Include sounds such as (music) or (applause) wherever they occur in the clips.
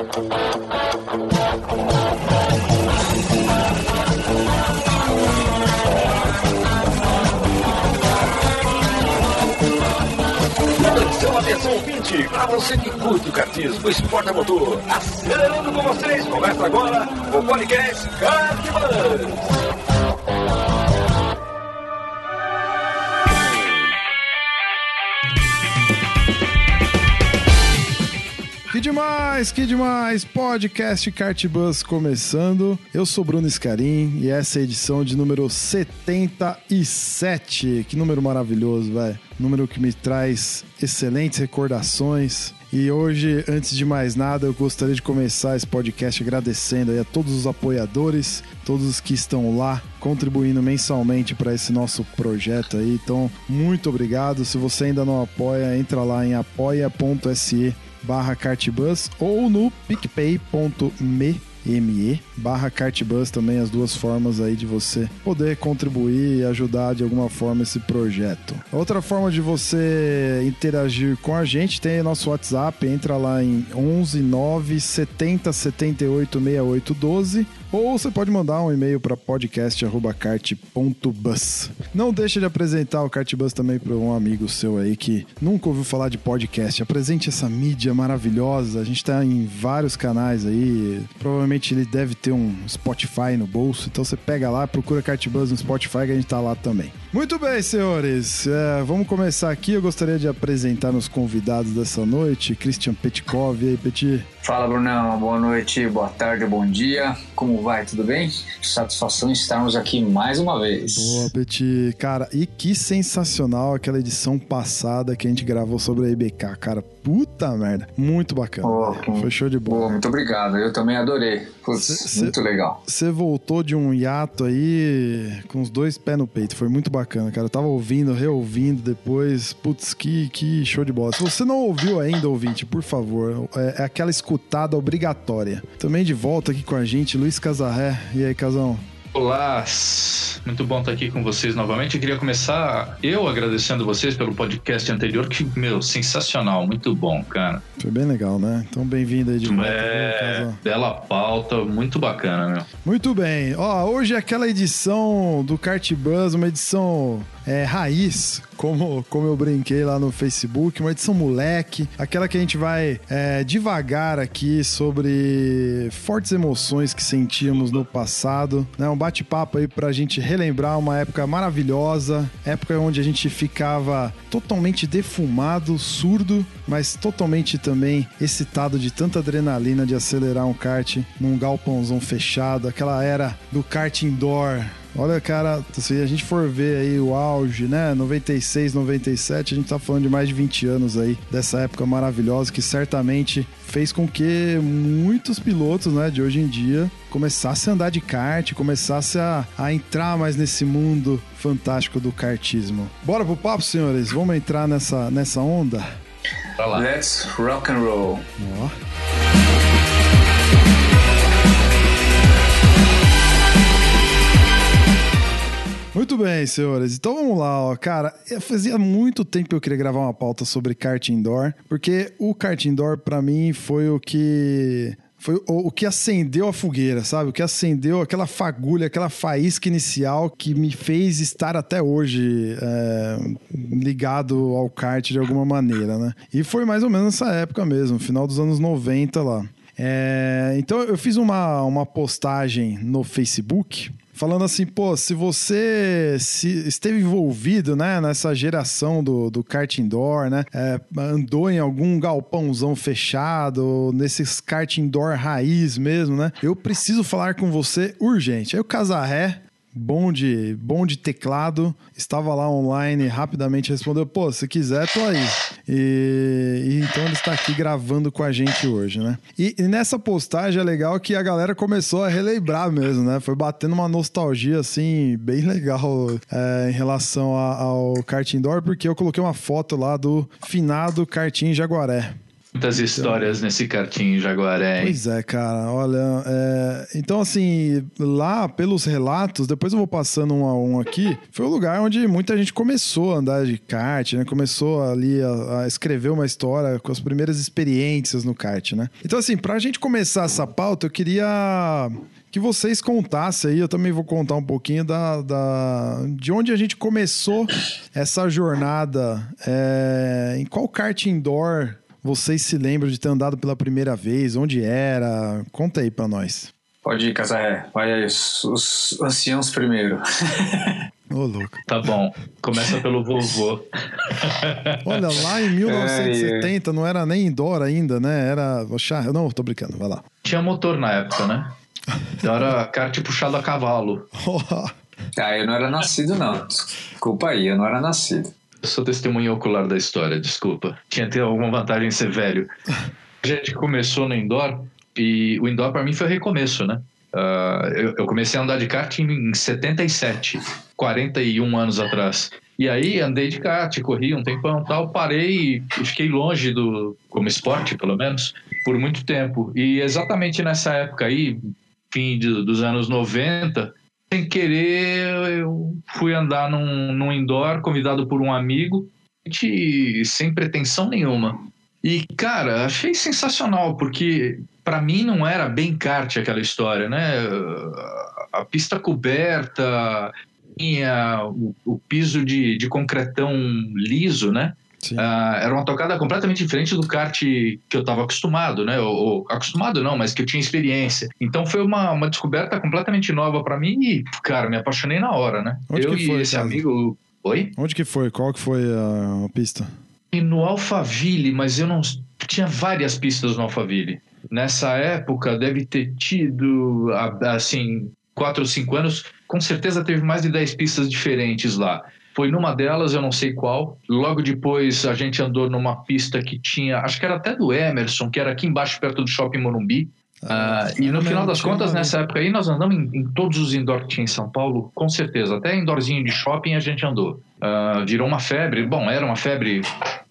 Atenção, atenção, ouvinte, para você que curte o cartismo, a motor, acelerando com vocês, começa agora o podcast Cartman. Que demais, que demais! Podcast Kart Bus começando. Eu sou Bruno Scarim e essa é a edição de número 77. Que número maravilhoso, velho. Número que me traz excelentes recordações. E hoje, antes de mais nada, eu gostaria de começar esse podcast agradecendo a todos os apoiadores, todos os que estão lá contribuindo mensalmente para esse nosso projeto aí. Então, muito obrigado. Se você ainda não apoia, entra lá em apoia.se barra cartbus ou no picpay.me ME barra Cartbus também as duas formas aí de você poder contribuir e ajudar de alguma forma esse projeto. Outra forma de você interagir com a gente tem nosso WhatsApp, entra lá em 11 9 70 78 68 12 ou você pode mandar um e-mail para podcast@cart.bus. Não deixa de apresentar o Cartbus também para um amigo seu aí que nunca ouviu falar de podcast. Apresente essa mídia maravilhosa. A gente está em vários canais aí. Provavelmente ele deve ter um Spotify no bolso. Então você pega lá, procura Cartbus no Spotify que a gente tá lá também. Muito bem, senhores. É, vamos começar aqui. Eu gostaria de apresentar meus convidados dessa noite. Christian Petkov. E aí, Petit? Fala, Brunão. Boa noite, boa tarde, bom dia. Como vai? Tudo bem? Satisfação estarmos aqui mais uma vez. Boa, Petit. Cara, e que sensacional aquela edição passada que a gente gravou sobre a IBK, cara. Puta merda. Muito bacana. Oh, Foi show de bola. Oh, muito obrigado. Eu também adorei. Putz, Cê- cê- muito legal. Você voltou de um hiato aí com os dois pés no peito. Foi muito bacana, cara. Eu tava ouvindo, reouvindo depois. Putz, que, que show de bola. Se você não ouviu ainda, ouvinte, por favor, é, é aquela escutada obrigatória. Também de volta aqui com a gente, Luiz Casarré. E aí, Casão? Olá, muito bom estar aqui com vocês novamente. Eu queria começar eu agradecendo vocês pelo podcast anterior, que, meu, sensacional, muito bom, cara. Foi bem legal, né? Então, bem-vindo aí de volta. É, Casão? bela pauta, muito bacana, meu. Muito bem. Ó, hoje é aquela edição do Kart Buzz, uma edição é, raiz, como, como eu brinquei lá no Facebook, uma edição moleque, aquela que a gente vai é, devagar aqui sobre fortes emoções que sentíamos no passado, né? Um bate-papo aí pra gente relembrar uma época maravilhosa, época onde a gente ficava totalmente defumado, surdo, mas totalmente também excitado de tanta adrenalina de acelerar um kart num galpãozão fechado, aquela era do kart indoor. Olha, cara, se a gente for ver aí o auge, né? 96, 97, a gente tá falando de mais de 20 anos aí dessa época maravilhosa que certamente fez com que muitos pilotos, né, de hoje em dia começassem a andar de kart, começassem a, a entrar mais nesse mundo fantástico do kartismo. Bora pro papo, senhores? Vamos entrar nessa, nessa onda? Let's rock and roll. Ó. Muito bem, senhores. Então vamos lá, ó. Cara, eu fazia muito tempo que eu queria gravar uma pauta sobre kart indoor, porque o kart indoor, pra mim, foi o que. Foi o, o que acendeu a fogueira, sabe? O que acendeu aquela fagulha, aquela faísca inicial que me fez estar até hoje é, ligado ao kart de alguma maneira, né? E foi mais ou menos nessa época mesmo, final dos anos 90 lá. É, então eu fiz uma, uma postagem no Facebook falando assim, pô, se você se esteve envolvido, né, nessa geração do, do kart indoor, né, é, andou em algum galpãozão fechado, nesses kart indoor raiz mesmo, né, eu preciso falar com você urgente. Aí o Casarré, bom de, bom de teclado, estava lá online, rapidamente respondeu, pô, se quiser, tô aí. E, e então ele está aqui gravando com a gente hoje, né? E, e nessa postagem é legal que a galera começou a relembrar mesmo, né? Foi batendo uma nostalgia, assim, bem legal é, em relação a- ao kart indoor, porque eu coloquei uma foto lá do finado karting Jaguaré. Muitas histórias nesse karting Jaguaré. Pois é, cara. Olha, é, então assim, lá pelos relatos, depois eu vou passando um a um aqui, foi o lugar onde muita gente começou a andar de kart, né? Começou ali a, a escrever uma história com as primeiras experiências no kart, né? Então assim, pra gente começar essa pauta, eu queria que vocês contassem aí, eu também vou contar um pouquinho da, da de onde a gente começou essa jornada, é, em qual kart indoor vocês se lembram de ter andado pela primeira vez? Onde era? Conta aí pra nós. Pode ir, Casaré. Vai aí, os, os anciãos primeiro. (laughs) Ô, louco. Tá bom. Começa pelo vovô. Olha, lá em 1970 não era nem indoor ainda, né? Era. Não, tô brincando, vai lá. Tinha motor na época, né? Então era kart puxado a cavalo. Ah, eu não era nascido, não. Desculpa aí, eu não era nascido. Eu sou testemunha ocular da história, desculpa. Tinha ter alguma vantagem em ser velho. A gente começou no indoor e o indoor para mim foi recomeço, né? Ah, eu, eu comecei a andar de kart em 77, 41 anos atrás. E aí andei de kart, corri um tempão tal, parei e fiquei longe do, como esporte pelo menos, por muito tempo. E exatamente nessa época aí, fim de- dos anos 90, sem querer eu fui andar num, num indoor, convidado por um amigo, de- sem pretensão nenhuma. E, cara, achei sensacional, porque para mim não era bem kart aquela história, né? A pista coberta, tinha o, o piso de, de concretão liso, né? Ah, era uma tocada completamente diferente do kart que eu estava acostumado, né? Ou, ou- acostumado não, mas que eu tinha experiência. Então foi uma, uma descoberta completamente nova para mim e, cara, me apaixonei na hora, né? Onde eu que e foi, esse Casa? amigo. Oi? Onde que foi? Qual que foi a, pista? E no Alphaville, mas eu não. Tinha várias pistas no Alphaville. Nessa época deve ter tido, assim, quatro ou cinco anos, com certeza teve mais de 10 pistas diferentes lá. Foi numa delas, eu não sei qual. Logo depois a gente andou numa pista que tinha, acho que era até do Emerson, que era aqui embaixo, perto do Shopping Morumbi. Ah, e no final das contas, nessa época aí, nós andamos em, em todos os indoor que tinha em São Paulo, com certeza. Até indoorzinho de shopping a gente andou. Ah, virou uma febre. Bom, era uma febre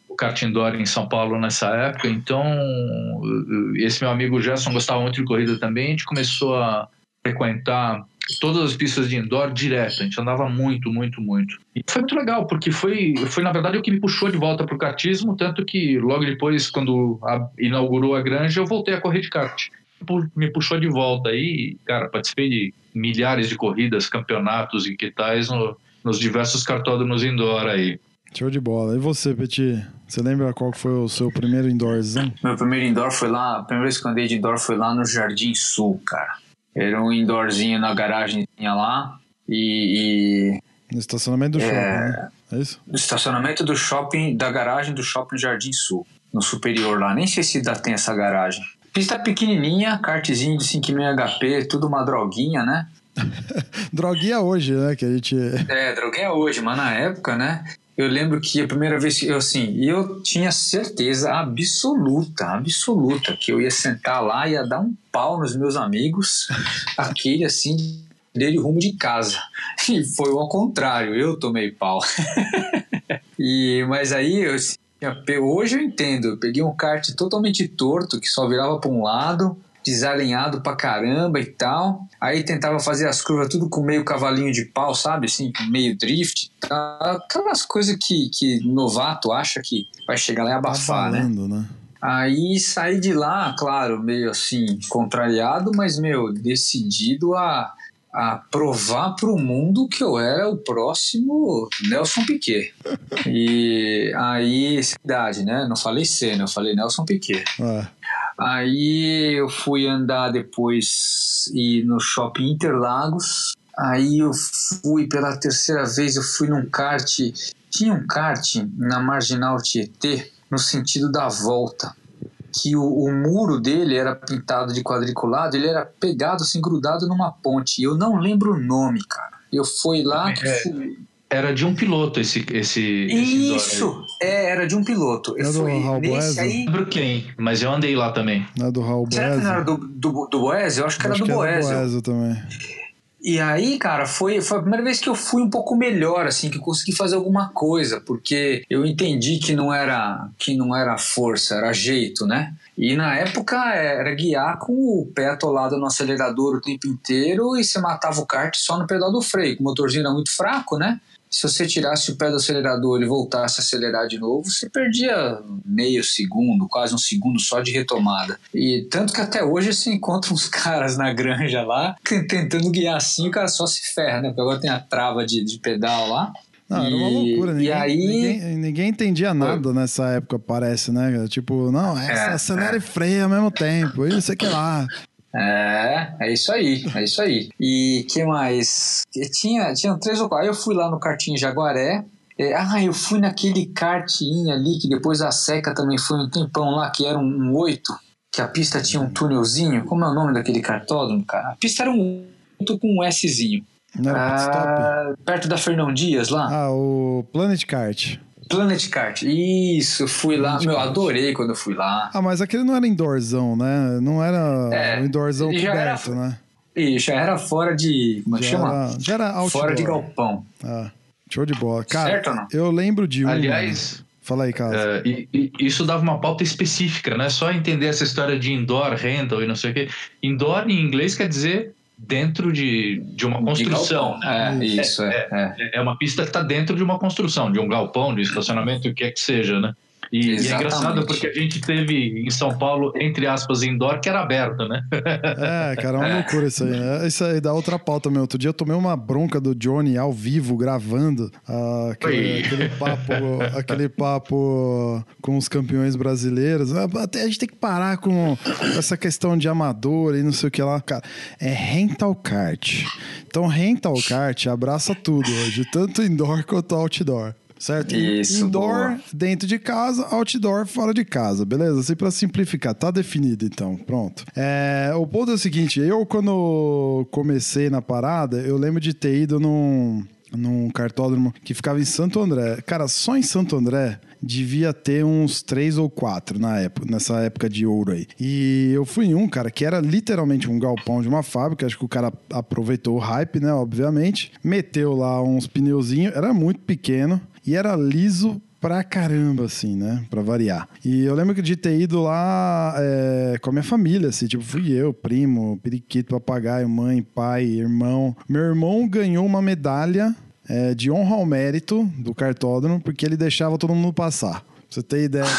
o kart indoor em São Paulo nessa época. Então, uh, esse meu amigo Gerson gostava muito de corrida também. A gente começou a frequentar todas as pistas de indoor direto. A gente andava muito, muito, muito. E foi muito legal, porque foi, foi na verdade o que me puxou de volta pro kartismo, tanto que logo depois, quando a- inaugurou a granja, eu voltei a correr de kart. Me puxou de volta aí, cara, participei de milhares de corridas, campeonatos e que tais no- nos diversos cartódromos indoor aí. Show de bola. E você, Petit? Você lembra qual foi o seu primeiro indoorzão? Meu primeiro indoor foi lá, a primeira vez que eu andei de indoor foi lá no Jardim Sul, cara. Era um indoorzinho na garagem lá e, e No estacionamento do É. shopping, né? É isso? no estacionamento do shopping, da garagem do shopping Jardim Sul, no superior lá. Nem sei se ainda tem essa garagem. Pista pequenininha, kartzinho de 5,5 HP, tudo uma droguinha, né? (laughs) Droguinha hoje, né? Que a gente. É, droguinha hoje, mas na época, né? Eu lembro que a primeira vez que eu, assim, eu tinha certeza absoluta, absoluta, que eu ia sentar lá e ia dar um pau nos meus amigos, (laughs) aquele assim, dele rumo de casa. E foi ao contrário, eu tomei pau. (laughs) e, mas aí, eu, assim, hoje eu entendo, eu peguei um kart totalmente torto, que só virava para um lado, desalinhado pra caramba e tal. Aí tentava fazer as curvas tudo com meio cavalinho de pau, sabe? Assim, meio drift. tal. Aquelas coisas que, que novato acha que vai chegar lá e Tá abafar, né? falando, né? Aí saí de lá, claro, meio assim, contrariado, mas, meu, decidido a, a provar pro mundo que eu era o próximo Nelson Piquet. E aí, cidade, né? Não falei cena, eu falei Nelson Piquet. É. Aí eu fui andar depois e no shopping Interlagos. Aí eu fui pela terceira vez, eu fui num kart. Tinha um kart na Marginal Tietê, no sentido da volta. Que o, o muro dele era pintado de quadriculado, ele era pegado assim, grudado numa ponte. Eu não lembro o nome, cara. Eu fui lá. É, Era de um piloto esse esse, esse. Isso! É, era de um piloto. Eu É do fui Raul nesse aí. Não lembro quem, mas eu andei lá também. Não é do Raul Será que não era do, do, do Boésio? Eu acho que era Acho do que é do Boésio. Boesel também. E aí, cara, foi, foi a primeira vez que eu fui um pouco melhor, assim, que eu consegui fazer alguma coisa, porque eu entendi que não era que não era força, era jeito, né? E na época era guiar com o pé atolado no acelerador o tempo inteiro e você matava o kart só no pedal do freio, o motorzinho era muito fraco, né? Se você tirasse o pé do acelerador e voltasse a acelerar de novo, você perdia meio segundo, quase um segundo só de retomada. E tanto que até hoje você encontra uns caras na granja lá (laughs) tentando guiar assim, o cara só se ferra, né? Porque agora tem a trava de, de pedal lá. Não, era uma loucura. Ninguém, e aí... ninguém, ninguém entendia nada nessa época, parece, né? Tipo, não, é, é acelera é. e freia ao mesmo tempo, e não sei o que lá. É, é isso aí, é isso aí. E que mais? Tinha, tinha três ou quatro. Eu fui lá no karting Jaguaré. É, ah, eu fui naquele karting ali, que depois a Seca também foi um tempão lá, que era um, oito, que a pista tinha um túnelzinho. Como é o nome daquele cartódromo, cara? A pista era um 8 com um Szinho. Não era ah, perto da Fernão Dias lá? Ah, o Planet Kart. Planet Kart, isso, fui lá, Planet meu, Kart. adorei quando eu fui lá. Ah, mas aquele não era indoorzão, né? Não era é, um indoorzão coberto, era, né? Isso, já era fora de, como é que chama? Era, já era outdoor. Fora de galpão. Ah, show de bola. Cara, certo ou não? eu lembro de um... Aliás... Fala aí, cara. Uh, e, e, isso dava uma pauta específica, né? Só entender essa história de indoor, rental e não sei o quê. Indoor em inglês quer dizer dentro de, de uma construção. De né? é, isso, é, é, é. uma pista que está dentro de uma construção, de um galpão, de estacionamento, o que é que seja, né? E, e, é engraçado porque a gente teve em São Paulo, entre aspas, indoor, que era aberto, né? É, cara, é uma (laughs) loucura isso aí. Né? Isso aí dá outra pauta, meu. Outro dia eu tomei uma bronca do Johnny ao vivo, gravando uh, aquele, aquele, papo, aquele papo com os campeões brasileiros. Até a gente tem que parar com essa questão de amador e não sei o que lá. Cara, é rental kart. Então, rental kart abraça tudo hoje, tanto indoor quanto outdoor certo? Isso, Indoor boa. dentro de casa, outdoor fora de casa, beleza? Assim para simplificar, tá definido então, pronto. É, o ponto é o seguinte, eu quando comecei na parada, eu lembro de ter ido num num cartódromo que ficava em Santo André. Cara, só em Santo André devia ter uns três ou quatro na época, nessa época de ouro aí. E eu fui em um, cara, que era literalmente um galpão de uma fábrica. Acho que o cara aproveitou o hype, né? Obviamente. Meteu lá uns pneuzinhos, era muito pequeno. E era liso pra caramba, assim, né? Pra variar. E eu lembro de ter ido lá é, com a minha família, assim, tipo, fui eu, primo, periquito, papagaio, mãe, pai, irmão. Meu irmão ganhou uma medalha é, de honra ao mérito do cartódromo, porque ele deixava todo mundo passar. Pra você ter ideia. (laughs)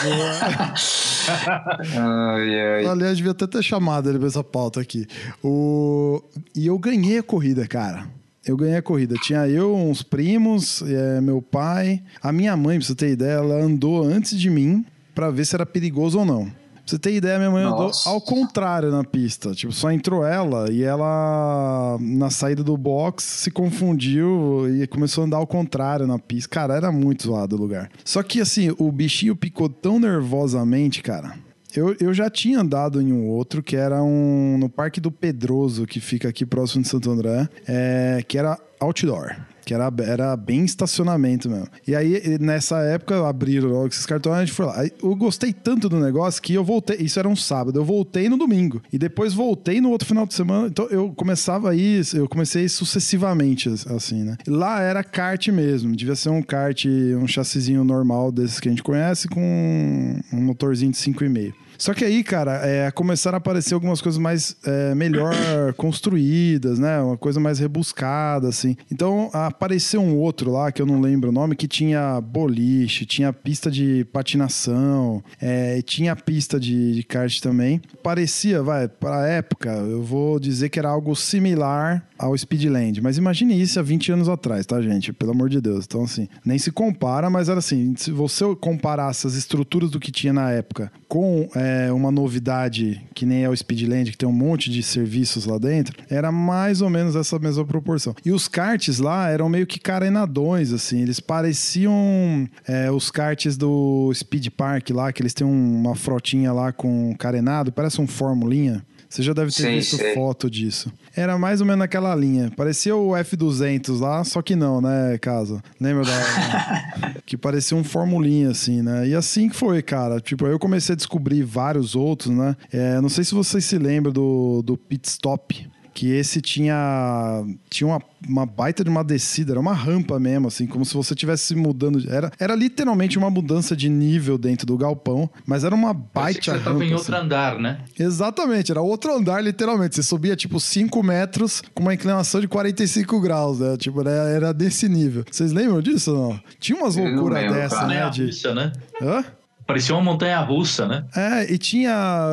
Aliás, devia até ter chamado ele pra essa pauta aqui. O... E eu ganhei a corrida, cara eu ganhei a corrida. Tinha eu, uns primos, é, meu pai. A minha mãe, pra você ter ideia, ela andou antes de mim para ver se era perigoso ou não. Pra você ter ideia, minha mãe andou ao contrário na pista. Tipo, só entrou ela e ela, na saída do box, se confundiu e começou a andar ao contrário na pista. Cara, era muito zoado o lugar. Só que, assim, o bichinho picou tão nervosamente, cara eu, eu já tinha andado em um outro, que era um no Parque do Pedroso, que fica aqui próximo de Santo André, é, que era outdoor que era, era bem estacionamento mesmo. E aí, nessa época, abriram logo esses cartões, a gente foi lá. Eu gostei tanto do negócio que eu voltei. Isso era um sábado, eu voltei no domingo. E depois voltei no outro final de semana. Então eu começava aí, eu comecei sucessivamente, assim, né? Lá era kart mesmo. Devia ser um kart, um chassizinho normal desses que a gente conhece, com um motorzinho de 5,5. Só que aí, cara, é, começaram a aparecer algumas coisas mais é, melhor (coughs) construídas, né? Uma coisa mais rebuscada, assim. Então apareceu um outro lá, que eu não lembro o nome, que tinha boliche, tinha pista de patinação, é, tinha pista de, de kart também. Parecia, vai, pra época, eu vou dizer que era algo similar ao Speedland. Mas imagine isso há 20 anos atrás, tá, gente? Pelo amor de Deus. Então, assim, nem se compara, mas era assim: se você comparasse as estruturas do que tinha na época com é, uma novidade que nem é o Speedland, que tem um monte de serviços lá dentro, era mais ou menos essa mesma proporção. E os karts lá eram meio que carenadões, assim, eles pareciam é, os karts do Speed Park lá, que eles têm uma frotinha lá com carenado, parece um formulinha. Você já deve ter sim, visto sim. foto disso. Era mais ou menos naquela linha. Parecia o F200 lá, só que não, né, Casa? Lembra da... (laughs) que parecia um formulinha, assim, né? E assim que foi, cara. Tipo, eu comecei a descobrir vários outros, né? É, não sei se vocês se lembram do, do Pit Stop que esse tinha tinha uma, uma baita de uma descida, era uma rampa mesmo, assim, como se você estivesse mudando. Era, era literalmente uma mudança de nível dentro do galpão, mas era uma baita você rampa. tava em assim. outro andar, né? Exatamente, era outro andar, literalmente. Você subia, tipo, 5 metros com uma inclinação de 45 graus, né? Tipo, era, era desse nível. Vocês lembram disso ou não? Tinha umas loucuras lembro, dessa, cara. né? Montanha De... né? Hã? Parecia uma montanha russa, né? É, e tinha.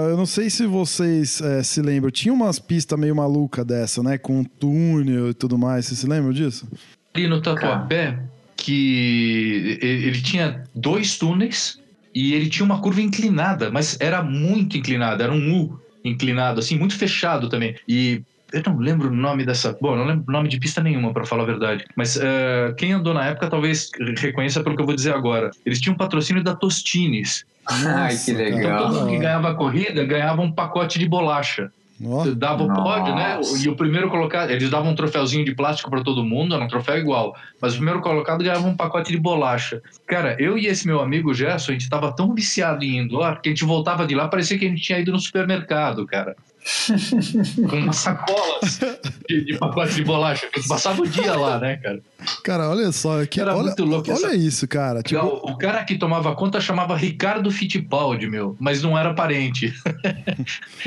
Eu não sei se vocês é, se lembram, tinha umas pistas meio maluca dessa, né? Com túnel e tudo mais. Vocês se lembram disso? Ali no Tatuapé, que ele ele tinha dois túneis e ele tinha uma curva inclinada, mas era muito inclinada, era um U inclinado, assim, muito fechado também. E eu não lembro o nome dessa. Bom, eu não lembro o nome de pista nenhuma, para falar a verdade. Mas eh, quem andou na época talvez reconheça pelo que eu vou dizer agora. Eles tinham um patrocínio da Tostines. (laughs) Ai, que Nossa, cara. Então legal. todo mundo que ganhava a corrida ganhava um pacote de bolacha. Ó, Dava o pódio, né? Nossa. E o primeiro colocado, eles davam um troféuzinho de plástico para todo mundo, era um troféu igual. Mas o primeiro colocado ganhava um pacote de bolacha. Cara, eu e esse meu amigo Gerson, a gente tava tão viciado em indoor que a gente voltava de lá, parecia que a gente tinha ido no supermercado, cara. Com umas sacolas de, de pacote de bolacha, passava o dia lá, né, cara? Cara, olha só. Que, Era olha, muito louco olha essa- isso, cara. Tipo, O, o cara que tomava conta chamava Ricardo Fittipaldi, meu, mas não era parente.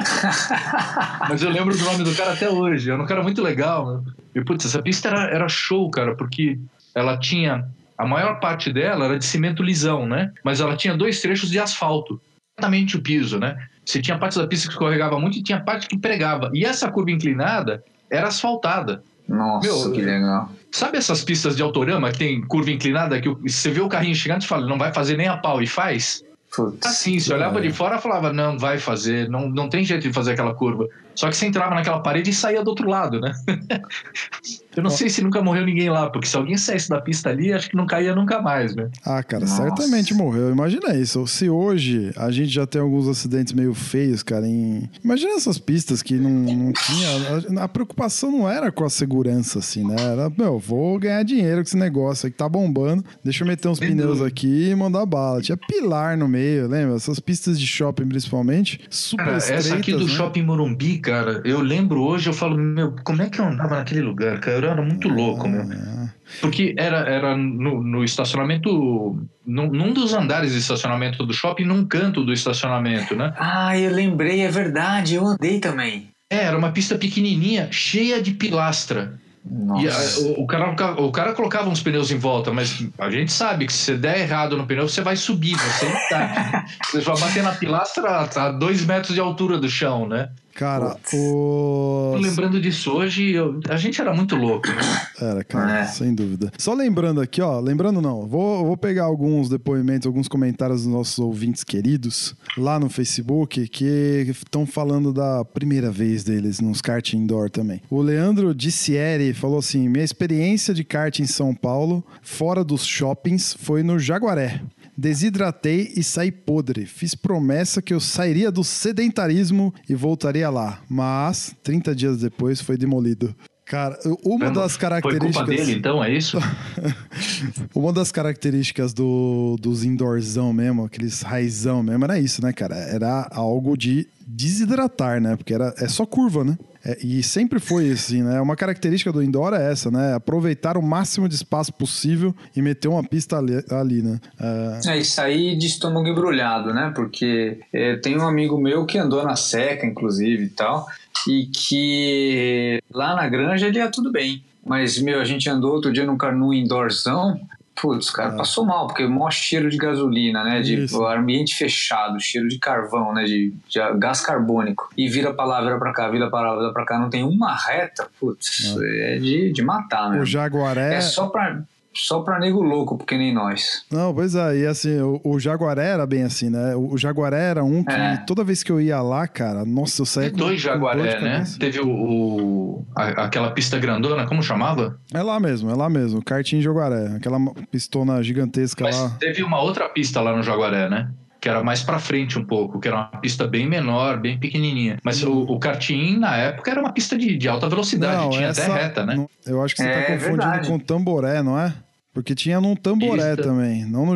(laughs) mas eu lembro do nome do cara até hoje. Era um cara muito legal. Né? E, putz, essa pista era, era show, cara, porque ela tinha. A maior parte dela era de cimento lisão, né? Mas ela tinha dois trechos de asfalto. Exatamente o piso, né? Você tinha parte da pista que escorregava muito e tinha parte que pregava. E essa curva inclinada era asfaltada. Nossa, Meu, que legal. Sabe essas pistas de autorama que tem curva inclinada que você vê o carrinho chegando e fala, não vai fazer nem a pau e faz? Putz. Assim, você olhava de fora e falava, não, vai fazer, não, não tem jeito de fazer aquela curva. Só que você entrava naquela parede e saía do outro lado, né? (laughs) Eu não sei se nunca morreu ninguém lá, porque se alguém saísse da pista ali, acho que não caía nunca mais, né? Ah, cara, Nossa. certamente morreu. Imagina isso. Se hoje a gente já tem alguns acidentes meio feios, cara, em... Imagina essas pistas que não, não tinha... A, a preocupação não era com a segurança, assim, né? Era, meu, vou ganhar dinheiro com esse negócio aí que tá bombando. Deixa eu meter uns pneus aqui e mandar bala. Tinha pilar no meio, lembra? Essas pistas de shopping, principalmente, super Cara, estreitas, essa aqui do né? Shopping Morumbi, cara, eu lembro hoje, eu falo, meu, como é que eu andava naquele lugar, cara? Eu era muito louco, meu. Porque era, era no, no estacionamento, num, num dos andares de estacionamento do shopping, num canto do estacionamento, né? Ah, eu lembrei, é verdade, eu andei também. É, era uma pista pequenininha, cheia de pilastra. E a- Nossa. o, o cara, o cara colocava uns pneus em volta, mas a gente sabe que se você der errado no pneu, você vai subir, você não tá. Você vai bater na pilastra a dois metros de altura do chão, né? Cara, Putz. o... Lembrando disso hoje, eu- a gente era muito louco. né? (coughs) Era, cara, É. sem dúvida. Só lembrando aqui, ó, lembrando não, vou, vou pegar alguns depoimentos, alguns comentários dos nossos ouvintes queridos lá no Facebook que estão falando da primeira vez deles nos kart indoor também. O Leandro Dicieri falou assim: minha experiência de kart em São Paulo, fora dos shoppings, foi no Jaguaré. Desidratei e saí podre. Fiz promessa que eu sairia do sedentarismo e voltaria lá. Mas, 30 dias depois, foi demolido. Cara, uma das Foi características. culpa dele, então, é isso? (laughs) Uma das características do, dos indoorzão mesmo, aqueles raizão mesmo, era isso, né, cara? Era algo de desidratar, né? Porque era, é só curva, né? É, e sempre foi assim, né? Uma característica do indoor é essa, né? Aproveitar o máximo de espaço possível e meter uma pista ali, ali, né? É, É, e sair de estômago embrulhado, né? Porque é, tem um amigo meu que andou na seca, inclusive, e tal, e que lá na granja ele ia tudo bem. Mas, meu, a gente andou outro dia num, car- num indoorzão, putz, cara, passou mal, porque o maior cheiro de gasolina, né? De Isso. o ambiente fechado, cheiro de carvão, né? De, de gás carbônico. E vira pra lá, vira pra cá, vira pra lá, vira pra cá, não tem uma reta, putz, é de, de matar, o mesmo. Jaguaré. É só pra, só pra nego louco, porque nem nós. Não, pois é, e assim, o, o Jaguaré era bem assim, né? O, o Jaguaré era um que É. toda vez que eu ia lá, cara, nossa, eu saía Tem com- dois com Jaguaré, né? cabeça. Teve o, o- a- aquela pista grandona, como chamava? É lá mesmo, é lá mesmo, karting Jaguaré, aquela pistona gigantesca Mas lá. teve uma outra pista lá no Jaguaré, né? Que era mais pra frente um pouco, que era uma pista bem menor, bem pequenininha. Mas o, o karting, na época, era uma pista de, de alta velocidade, tinha até reta, né? não- eu acho que você É tá confundindo verdade. com Tamboré, não é? Porque tinha num Tamboré Pista. também. Não no,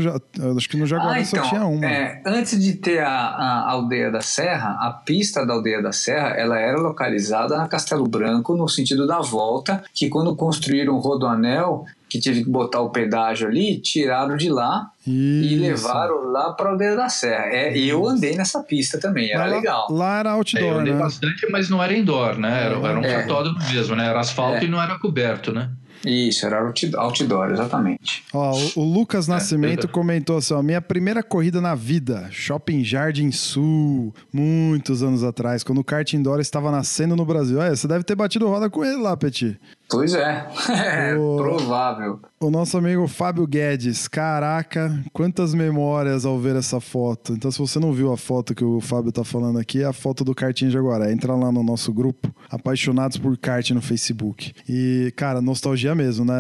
acho que no Jaguaré Ah, só então, tinha uma. é, antes de ter a, a Aldeia da Serra, a pista da Aldeia da Serra, ela era localizada na Castelo Branco, no sentido da volta, que quando construíram o Rodoanel, que tive que botar o pedágio ali, tiraram de lá e Isso. levaram lá para a Aldeia da Serra. É, eu andei nessa pista também, era lá- legal. Lá era É, eu outdoor, andei né? bastante, mas não era indoor, né? Era, era um É. cartódromo mesmo, né? Era asfalto É. e não era coberto, né? Isso, era outdoor, outdoor, exatamente. Ó, o, o Lucas Nascimento eu- comentou assim: ó, minha primeira corrida na vida, Shopping Jardim Sul, muitos anos atrás, quando o kart indoor estava nascendo no Brasil. É, você deve ter batido roda com ele lá, Petit. Pois é, (laughs) é O- provável. O nosso amigo Fábio Guedes, caraca, quantas memórias ao ver essa foto. Então, se você não viu a foto que o Fábio tá falando aqui, é a foto do karting Jaguaré. Entra lá no nosso grupo, Apaixonados por Kart no Facebook. E, cara, nostalgia mesmo, né?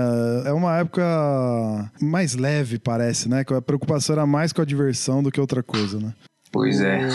É uma época mais leve, parece, né? Que A preocupação era mais com a diversão do que outra coisa, né? Pois é.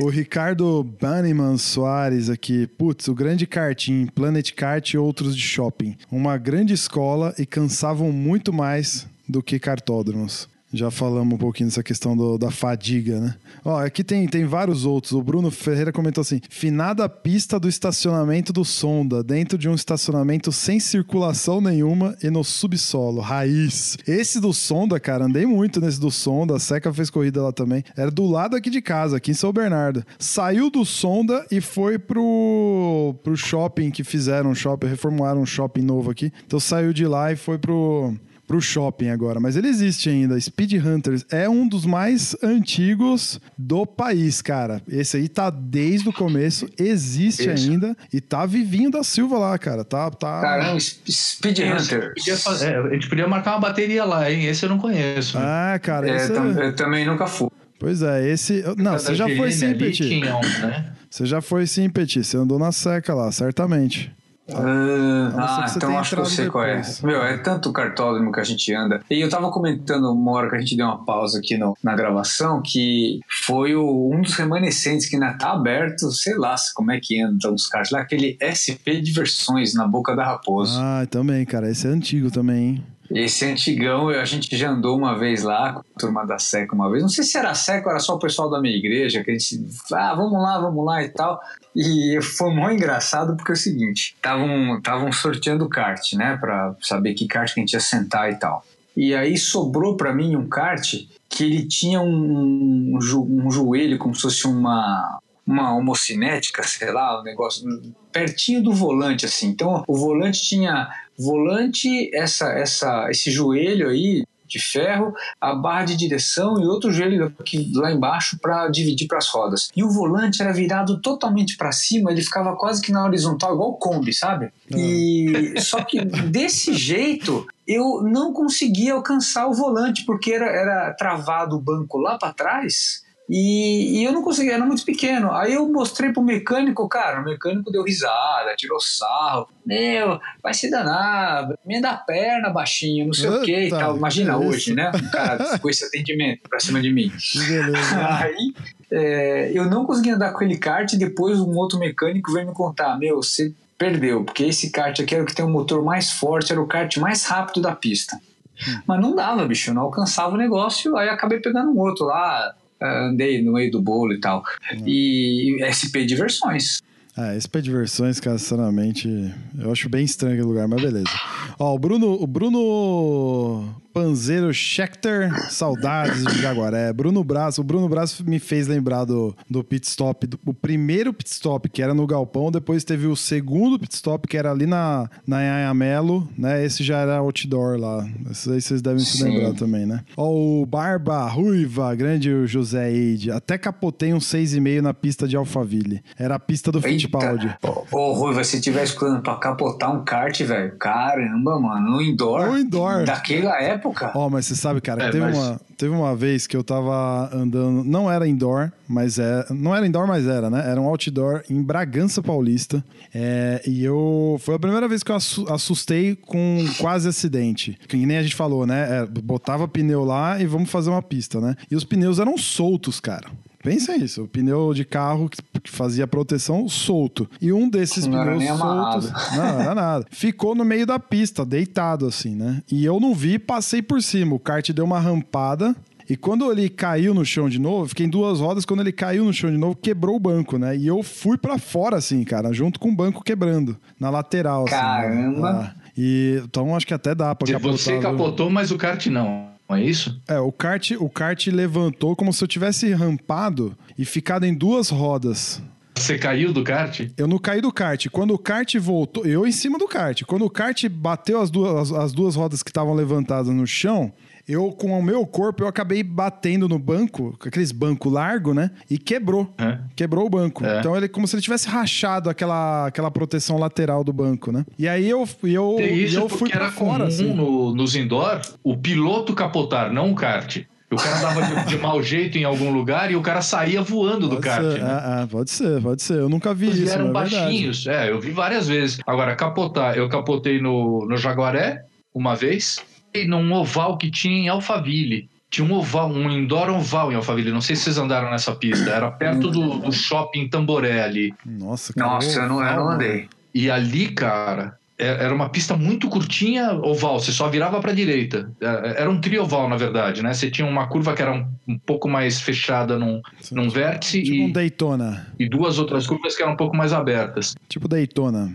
O (laughs) Ricardo Banniman Soares aqui. Putz, o grande karting, Planet Kart e outros de shopping. Uma grande escola e cansavam muito mais do que cartódromos. Já falamos um pouquinho dessa questão do- da fadiga, né? Ó, aqui tem, tem vários outros. O Bruno Ferreira comentou assim: finada pista do estacionamento do Sonda, dentro de um estacionamento sem circulação nenhuma e no subsolo. Raiz. Esse do Sonda, cara, andei muito nesse do Sonda. A Seca fez corrida lá também. Era do lado aqui de casa, aqui em São Bernardo. Saiu do Sonda e foi pro, pro shopping que fizeram, um shopping, reformularam um shopping novo aqui. Então saiu de lá e foi pro pro shopping agora, mas ele existe ainda. Speed Hunters é um dos mais antigos do país, cara. Esse aí tá desde o começo, existe Isso. ainda e tá vivinho da Silva lá, cara. Tá, tá. Caramba, Sp- Speed Hunter. Podia fa- é, a gente podia marcar uma bateria lá, hein? Esse eu não conheço. né? Ah, cara, É, esse é- tam- eu também nunca fui. Pois é, esse. Não, você já foi sim, Petit. né? Você já foi sim, Petit. Você andou na seca lá, certamente. Ah, não ser ah, então acho que eu sei qual é. Meu, é tanto cartódromo que a gente anda. E eu tava comentando uma hora que a gente deu uma pausa aqui no- na gravação que foi o- um dos remanescentes que ainda tá aberto, sei lá como é que anda os carros lá, aquele SP Diversões na Boca da Raposo. Ah, também, cara. Esse é antigo também, hein? Esse antigão, a gente já andou uma vez lá com a turma da SECA uma vez. Não sei se era a SECA ou era só o pessoal da minha igreja, que a gente, ah, vamos lá, vamos lá e tal. E foi mó engraçado porque é o seguinte: estavam sorteando kart, né, pra saber que kart que a gente ia sentar e tal. E aí sobrou pra mim um kart que ele tinha um, um joelho como se fosse uma uma homocinética, sei lá, um negócio pertinho do volante assim. Então o volante tinha volante, essa essa esse joelho aí de ferro, a barra de direção e outro joelho aqui lá embaixo para dividir para as rodas. E o volante era virado totalmente para cima, ele ficava quase que na horizontal, igual o Kombi, sabe? E só que desse jeito eu não conseguia alcançar o volante porque era, era travado o banco lá para trás. E, e eu não conseguia, era muito pequeno. Aí eu mostrei pro mecânico, cara, o mecânico deu risada, tirou sarro. Meu, vai se danar, emenda a perna baixinho, não sei o que e Eita, tal. Imagina hoje, né? Um cara com esse atendimento pra cima de mim. (laughs) Aí é, eu não consegui andar com aquele kart e depois um outro mecânico veio me contar: Meu, você perdeu, porque esse kart aqui era o que tem o motor mais forte, era o kart mais rápido da pista. Mas não dava, bicho, não alcançava o negócio, aí acabei pegando um outro lá, andei no meio do bolo e tal. E SP Diversões. Ah, esse pé de versões, cara, sinceramente, eu acho bem estranho aquele lugar, mas beleza. Ó, o Bruno, o Bruno Panzeiro Schechter, saudades de Jaguaré. Bruno Braço, o Bruno Braço me fez lembrar do, do pit stop, do, o primeiro pit stop, que era no Galpão, depois teve o segundo pit stop, que era ali na, na Anhamelo, né? Esse já era outdoor lá. Esse aí vocês devem se Sim. lembrar também, né? Ó, o Barba Ruiva, grande José Eide. Até capotei um 6,5 na pista de Alphaville. Era a pista do Fittipaldi. Ô, ô Ruiva, se tiver escutando pra capotar um kart, velho, caramba, mano, no indoor. No indoor. Daquela época. Ó, mas você sabe, cara, É, teve, mas- uma, teve uma vez que eu tava andando. Não era indoor, mas é. Não era indoor, mas era, né? Era um outdoor em Bragança Paulista. É, e eu. Foi a primeira vez que eu assu- assustei com quase acidente. Que nem a gente falou, né? É, botava pneu lá e vamos fazer uma pista, né? E os pneus eram soltos, cara. Pensa isso. O pneu de carro que fazia proteção solto. E um desses Não era pneus nem amarrado. soltos. Não, era nada. Ficou no meio da pista, deitado assim, né? E eu não vi, passei por cima. O kart deu uma rampada. E quando ele caiu no chão de novo, fiquei em duas rodas. Quando ele caiu no chão de novo, quebrou o banco, né? E eu fui pra fora, assim, cara, junto com o banco quebrando, na lateral. assim, né? Caramba! Ah, e então acho que até dá pra capotar. Você viu? capotou, mas o kart não. Não é isso? É, o kart, o kart levantou como se eu tivesse rampado e ficado em duas rodas. Você caiu do kart? Eu não caí do kart. Quando o kart voltou, eu em cima do kart. Quando o kart bateu as duas, as, as duas rodas que estavam levantadas no chão, eu com o meu corpo eu acabei batendo no banco, com aqueles banco largo, né? E quebrou. É. Quebrou o banco. É. Então ele como se ele tivesse rachado aquela, aquela proteção lateral do banco, né? E aí eu eu, Tem isso eu fui era fora assim. no, nos indoor o piloto capotar, não o kart. O cara dava de, de mau jeito em algum lugar e o cara saía voando do Pode kart. ser, né? ah, ah, pode ser, pode ser. Eu nunca vi Eles isso, eram na verdade. baixinhos. É, eu vi várias vezes. Agora, capotar, eu capotei no, no Jaguaré uma vez e num oval que tinha em Alphaville. Tinha um oval, um indoor oval em Alphaville. Não sei se vocês andaram nessa pista. Era perto do, do shopping Tamboré ali. Nossa, cara. Nossa, eu não, eu não andei. E ali, cara, era uma pista muito curtinha, oval, você só virava para direita. É, Era um trioval, na verdade, né? Você tinha uma curva que era um, um pouco mais fechada num, num vértice Tipo um e, Daytona. e duas outras curvas que eram um pouco mais abertas. Tipo Daytona.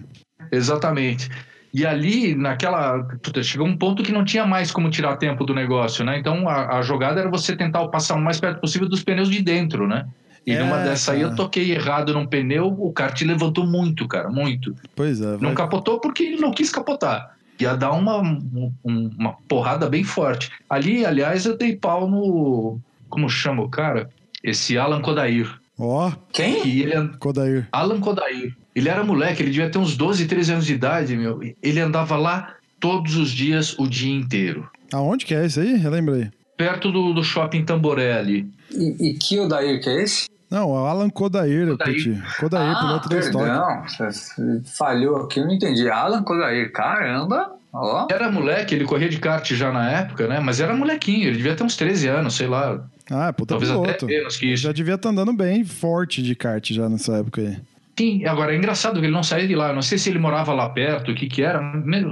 Exatamente. E ali, naquela. Chegou um ponto que não tinha mais como tirar tempo do negócio, né? Então a, a jogada era você tentar passar o mais perto possível dos pneus de dentro, né? E É, numa dessa aí cara. eu toquei errado num pneu, o kart levantou muito, cara, muito. Pois é. Não vai- capotou porque ele não quis capotar. Ia dar uma, um- uma porrada bem forte. Ali, aliás, eu dei pau no. Como chama o cara? Esse Alan Kodair. Ó, Quem? E ele, Kodair. Alan Kodair. Ele era moleque, ele devia ter uns 12, 13 anos de idade, meu. Ele andava lá todos os dias, o dia inteiro. Aonde que é esse aí? Relembra aí. Perto do, do shopping Tamboré ali. E, e que Odair que é esse? Não, o Alan Kodair, Kodair. Peti. Kodair, ah, piloto da história. perdão. Você Falhou aqui, eu não entendi. Alan Kodair, caramba. Ó. Era moleque, ele corria de kart já na época, né? Mas era molequinho, ele devia ter uns 13 anos, sei lá. Ah, puta Talvez piloto. até menos que isso. já devia estar andando bem forte de kart já nessa época aí. Sim, agora é engraçado que ele não saía de lá. Eu não sei se ele morava lá perto, o que que era.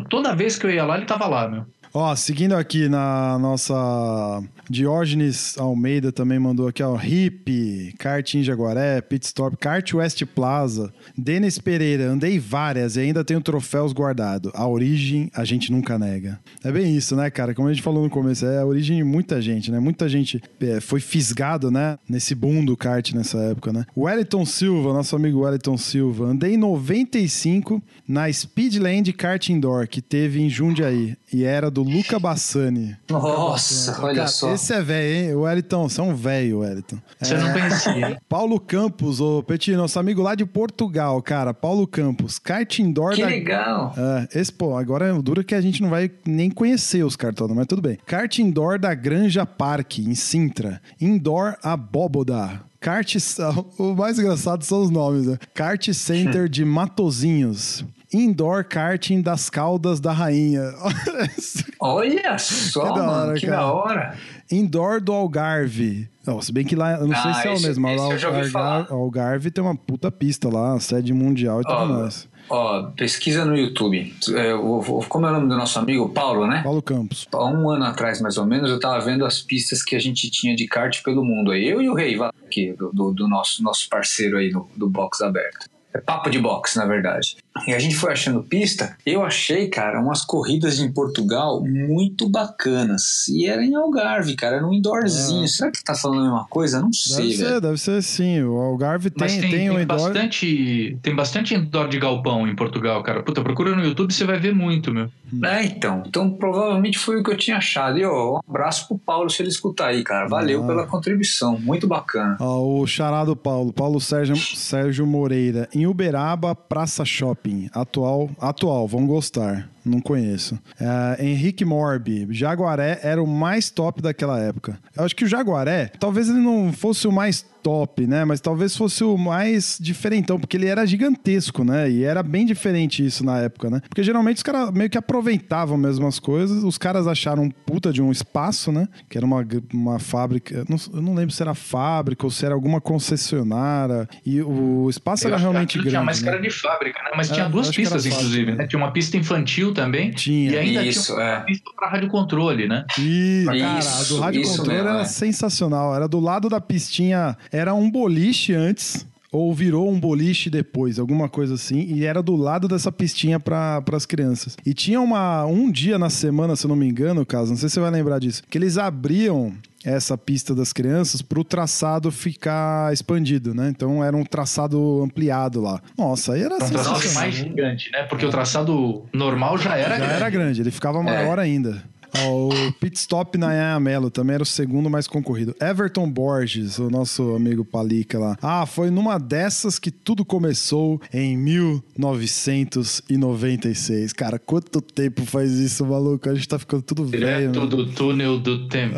Toda vez que eu ia lá, ele tava lá, meu. Ó, seguindo aqui na nossa Diógenes Almeida também mandou aqui, ó, Hip, Kart em Jaguaré, Pit Stop, Kart West Plaza, Denis Pereira, andei várias e ainda tenho troféus guardados. A origem a gente nunca nega. É bem isso, né, cara? Como a gente falou no começo, é a origem de muita gente, né? Muita gente é, foi fisgado, né? Nesse boom do kart nessa época, né? Wellington Silva, nosso amigo Wellington Silva, andei em 95 na Speedland Kart Indoor, que teve em Jundiaí, e era do Luca Bassani. Nossa, olha Cara, só. Esse é velho, hein? O Wellington, você é um velho, Wellington. Você não conhecia, hein? (laughs) Paulo Campos, ô Petit, nosso amigo lá de Portugal, cara. Paulo Campos, kart indoor Que da. legal. É, esse, pô, agora é duro que a gente não vai nem conhecer os cartões, mas tudo bem. Kart indoor da Granja Park, em Sintra. Indoor Abóboda. Kart. (laughs) O mais engraçado são os nomes, né? Kart Center (laughs) de Matozinhos. Indoor karting das Caldas da Rainha. (laughs) Olha só, Que da mano, hora, que cara. da hora. Indoor do Algarve. Não, se bem que lá, eu não sei Ah, se é o esse- mesmo, mas lá o Algarve tem uma puta pista lá, sede mundial e tudo mais. Ó, pesquisa no YouTube. É, o- o- como é o nome do nosso amigo? Paulo, né? Paulo Campos. Há um ano atrás, mais ou menos, eu tava vendo as pistas que a gente tinha de kart pelo mundo aí. Eu e o Rei, aqui, do, do, do nosso, nosso parceiro aí do, do box aberto. É papo de box, na verdade. E a gente foi achando pista. Eu achei, cara, umas corridas em Portugal muito bacanas. E era em Algarve, cara, era um indoorzinho. Será que tá falando a mesma coisa? Não sei, Deve ser, velho. deve ser sim. O Algarve Mas tem, tem, tem, tem, um indoor. bastante, tem bastante indoor de galpão em Portugal, cara. Puta, procura no YouTube, você vai ver muito, meu. É, então. Então, provavelmente foi o que eu tinha achado. E, ó, um abraço pro Paulo se ele escutar aí, cara. Valeu Ah. pela contribuição. Muito bacana. Ó, o charado Paulo, Paulo Sérgio, Sérgio Moreira, em Uberaba, Praça Shopping. Atual, atual, vão gostar. Não conheço. Uh, Henrique Morbi, Jaguaré era o mais top daquela época. Eu acho que o Jaguaré, talvez ele não fosse o mais top, né? Mas talvez fosse o mais diferentão, porque ele era gigantesco, né? E era bem diferente isso na época, né? Porque geralmente os caras meio que aproveitavam mesmo as coisas. Os caras acharam puta de um espaço, né? Que era uma, uma fábrica. Não, eu não lembro se era fábrica ou se era alguma concessionária. E o espaço eu era realmente grande. Tinha mais né? cara de fábrica, né? Mas é, tinha duas pistas, inclusive, né? Tinha uma pista infantil também. Tinha. E ainda isso, tinha uma é. para radiocontrole, né? E, cara, a do radiocontrole era é. sensacional. Era do lado da pistinha era um boliche antes, ou virou um boliche depois, alguma coisa assim, e era do lado dessa pistinha para as crianças. E tinha uma um dia na semana, se eu não me engano, caso, não sei se você vai lembrar disso, que eles abriam essa pista das crianças para o traçado ficar expandido, né? Então era um traçado ampliado lá. Nossa, aí era um traçado mais gigante, né? Porque o traçado normal já era já grande. era grande, ele ficava maior é. ainda. Ó, o pit stop na Yaya Mello também era o segundo mais concorrido. Everton Borges, o nosso amigo Palica lá. Ah, foi numa dessas que tudo começou em 1996. Cara, quanto tempo faz isso, maluco? A gente tá ficando tudo velho. Direto do túnel do tempo.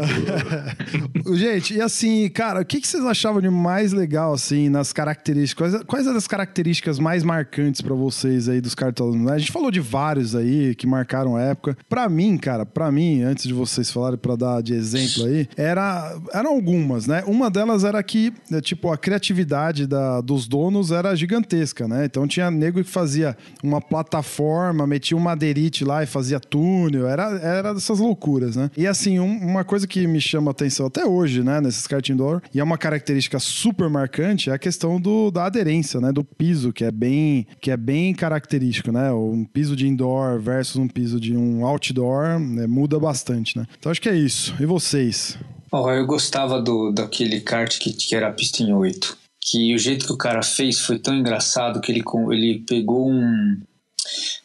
(laughs) gente, e assim, cara, o que, que vocês achavam de mais legal, assim, nas características? Quais, quais as características mais marcantes para vocês aí dos cartões? A gente falou de vários aí que marcaram a época. Pra mim, cara, pra mim, mim, antes de vocês falarem para dar de exemplo aí, era, eram algumas, né? Uma delas era que, é, tipo, a criatividade da, dos donos era gigantesca, né? Então tinha nego que fazia uma plataforma, metia um madeirite lá e fazia túnel, era, era dessas loucuras, né? E assim, um, uma coisa que me chama atenção até hoje, né, nesses kart indoor, e é uma característica super marcante, é a questão do, da aderência, né, do piso, que é bem, que é bem característico, né? Um piso de indoor versus um piso de um outdoor, né, muda muda bastante, né? Então acho que é isso. E vocês? Oh, eu gostava do, daquele kart que, que era a pista em 8. Que o jeito que o cara fez foi tão engraçado que ele, ele pegou um.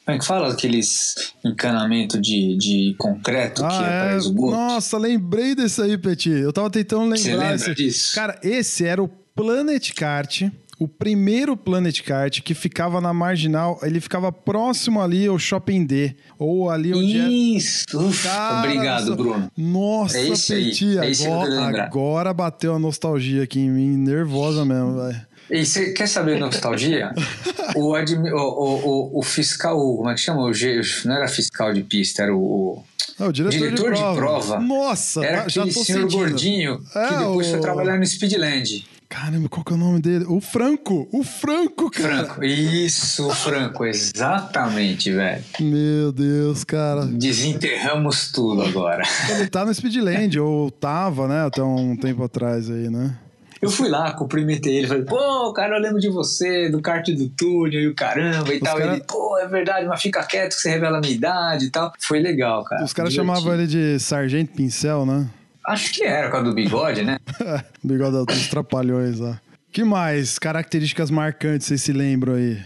Como é que fala? Aqueles encanamento de, de concreto ah, que é, é para esgoto. Nossa, lembrei desse aí, Petit. Eu tava tentando lembrar. Você lembra esse... disso? Cara, esse era o Planet Kart o primeiro Planet Kart que ficava na marginal, ele ficava próximo ali ao Shopping D, ou ali onde é- Isso! É... Cara, Obrigado, Bruno. Nossa, é Peti, é agora, agora bateu a nostalgia aqui em mim, nervosa mesmo, velho. E você quer saber nostalgia? (laughs) o, admi, o, o, o, fiscal, como é que chama? O G, não era fiscal de pista, era o. o diretor, diretor de, prova. de, prova. Nossa, era tá, já aquele senhor sentindo. gordinho é, que depois o... foi trabalhar no Speedland. Caramba, qual que é o nome dele? O Franco! O Franco, cara! Franco, isso, o Franco, exatamente, velho. Meu Deus, cara. Desenterramos tudo agora. Ele tá no Speedland, ou tava, né, até um tempo atrás aí, né? Eu fui lá, cumprimentei ele, falei, pô, cara, eu lembro de você, do kart do túnel e o caramba e Os tal. Cara... Ele, pô, é verdade, mas fica quieto que você revela a minha idade e tal. Foi legal, cara. Os caras chamavam ele de Sargento Pincel, né? Acho que era, com a do bigode, né? (laughs) bigode dos trapalhões lá. que mais características marcantes vocês se lembram aí?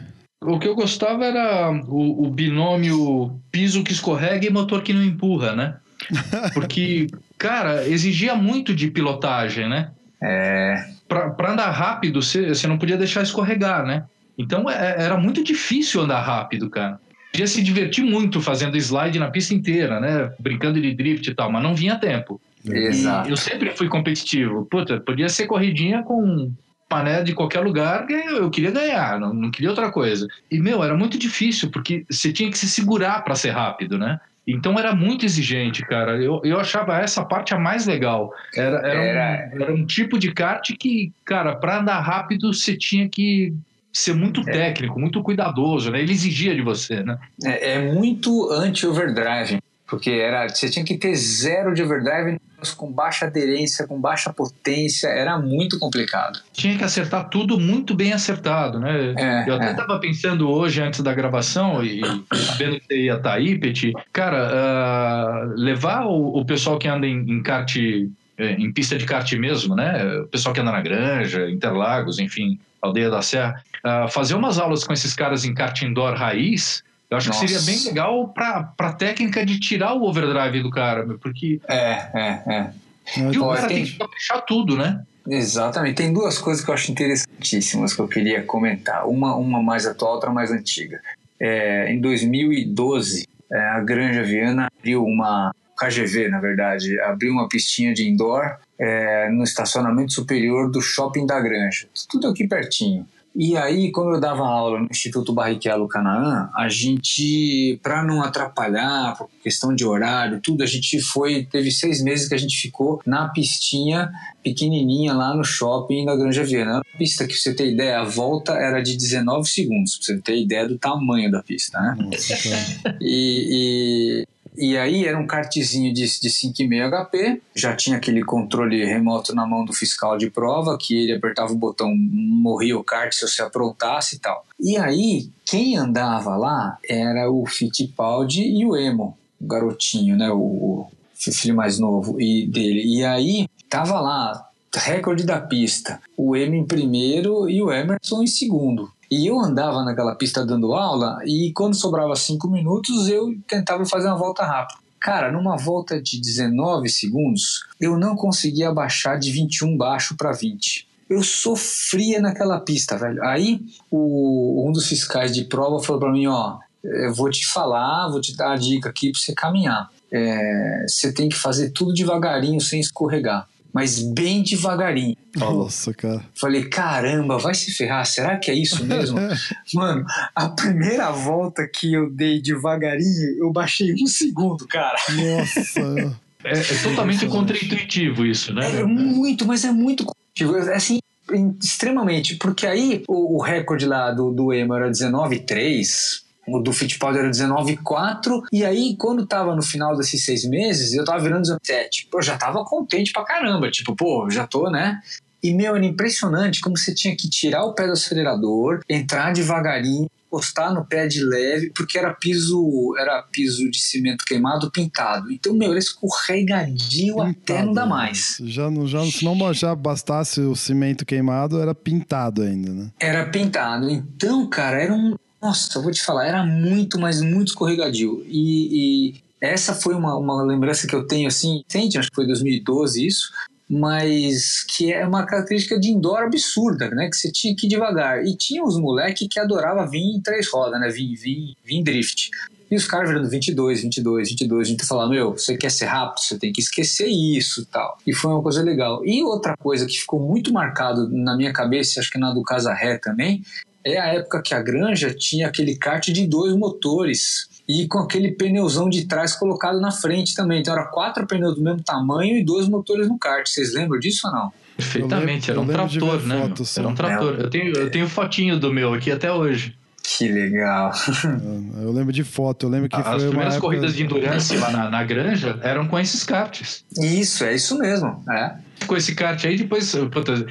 O que eu gostava era o, o binômio piso que escorrega e motor que não empurra, né? (laughs) Porque, cara, exigia muito de pilotagem, né? É. Para andar rápido, você não podia deixar escorregar, né? Então é, era muito difícil andar rápido, cara. Podia se divertir muito fazendo slide na pista inteira, né? Brincando de drift e tal, mas não vinha tempo. Exato. eu sempre fui competitivo. Puta, podia ser corridinha com pané de qualquer lugar, eu queria ganhar, não, não queria outra coisa. E, meu, era muito difícil, porque você tinha que se segurar para ser rápido, né? Então era muito exigente, cara. Eu, eu achava essa parte a mais legal. Era, era, era... Um, era um tipo de kart que, cara, para andar rápido você tinha que ser muito é. técnico, muito cuidadoso, né? Ele exigia de você, né? É, é muito anti-overdrive, porque era, você tinha que ter zero de overdrive com baixa aderência, com baixa potência, era muito complicado. Tinha que acertar tudo muito bem acertado, né? É, eu até estava é. pensando hoje, antes da gravação, e sabendo que você ia estar tá aí, Peti, cara, uh, levar o, o, pessoal que anda em, em kart, é, em pista de kart mesmo, né? O pessoal que anda na Granja, Interlagos, enfim, Aldeia da Serra, uh, fazer umas aulas com esses caras em kart indoor raiz, eu acho Nossa. que seria bem legal para a técnica de tirar o overdrive do cara, porque. É, é, é. E o cara tem que deixar tudo, né? Exatamente. Tem duas coisas que eu acho interessantíssimas que eu queria comentar. Uma, uma mais atual, outra mais antiga. É, em 2012, é, a Granja Viana abriu uma KGV, na verdade, abriu uma pistinha de indoor é, no estacionamento superior do shopping da Granja. Tudo aqui pertinho. E aí, como eu dava aula no Instituto Barrichello Canaã, a gente, para não atrapalhar, por questão de horário, tudo, a gente foi, teve seis meses que a gente ficou na pistinha pequenininha lá no shopping da Granja Viana. A pista, que você tem ideia, a volta era de 19 segundos, pra você ter ideia do tamanho da pista, né? Nossa. E, e, e aí era um kartzinho de, de 5,5 HP, já tinha aquele controle remoto na mão do fiscal de prova, que ele apertava o botão, morria o kart se você aprontasse e tal. E aí, quem andava lá era o Fittipaldi e o Emo, o garotinho, né, o, o filho mais novo e dele. E aí, tava lá, recorde da pista, o Emo em primeiro e o Emerson em segundo. E eu andava naquela pista dando aula e quando sobrava cinco minutos eu tentava fazer uma volta rápida. Cara, numa volta de 19 segundos, eu não conseguia abaixar de 21 baixo para 20. Eu sofria naquela pista, velho. Aí o, um dos fiscais de prova falou para mim, ó, eu vou te falar, vou te dar a dica aqui para você caminhar. É, você tem que fazer tudo devagarinho, sem escorregar, mas bem devagarinho. Nossa, cara. Falei, caramba, vai se ferrar, será que é isso mesmo? (laughs) Mano, a primeira volta que eu dei devagarinho, eu baixei um segundo, cara. Nossa. É, é totalmente contraintuitivo isso, né? É muito, mas é muito. É Assim, extremamente. Porque aí o, o recorde lá do, do Emo era 19,3. O do Fittipaldi era 19,4. E aí, quando tava no final desses seis meses, eu tava virando 17. Pô, eu já tava contente pra caramba. Tipo, pô, já tô, né? E, meu, era impressionante como você tinha que tirar o pé do acelerador, entrar devagarinho, encostar no pé de leve, porque era piso era piso de cimento queimado pintado. Então, meu, era escorregadio até não dá mais. Já, não- já, se não já bastasse o cimento queimado, era pintado ainda, né? Era pintado. Então, cara, era um. Nossa, eu vou te falar, era muito, mas muito escorregadio. E, e essa foi uma, uma lembrança que eu tenho, assim, recente, acho que foi 2012 isso, mas que é uma característica de indoor absurda, né? Que você tinha que ir devagar. E tinha os moleques que adorava vir em três rodas, né? Vir, vir em drift. E os caras virando 22, 22, 22, a gente falando, meu, você quer ser rápido, você tem que esquecer isso tal. E foi uma coisa legal. E outra coisa que ficou muito marcado na minha cabeça, acho que na do Casa Ré também, é a época que a Granja tinha aquele kart de dois motores e com aquele pneuzão de trás colocado na frente também. Então era quatro pneus do mesmo tamanho e dois motores no kart. Vocês lembram disso ou não? Perfeitamente, Eu era um trator, né? fotos, só. Era um trator. Eu tenho, eu tenho fotinho do meu aqui até hoje. Que legal. (laughs) Eu lembro de foto, eu lembro que As foi primeiras época... corridas de endurance lá na, na granja eram com esses karts. Isso, é isso mesmo. É. Com esse kart aí, depois, puta,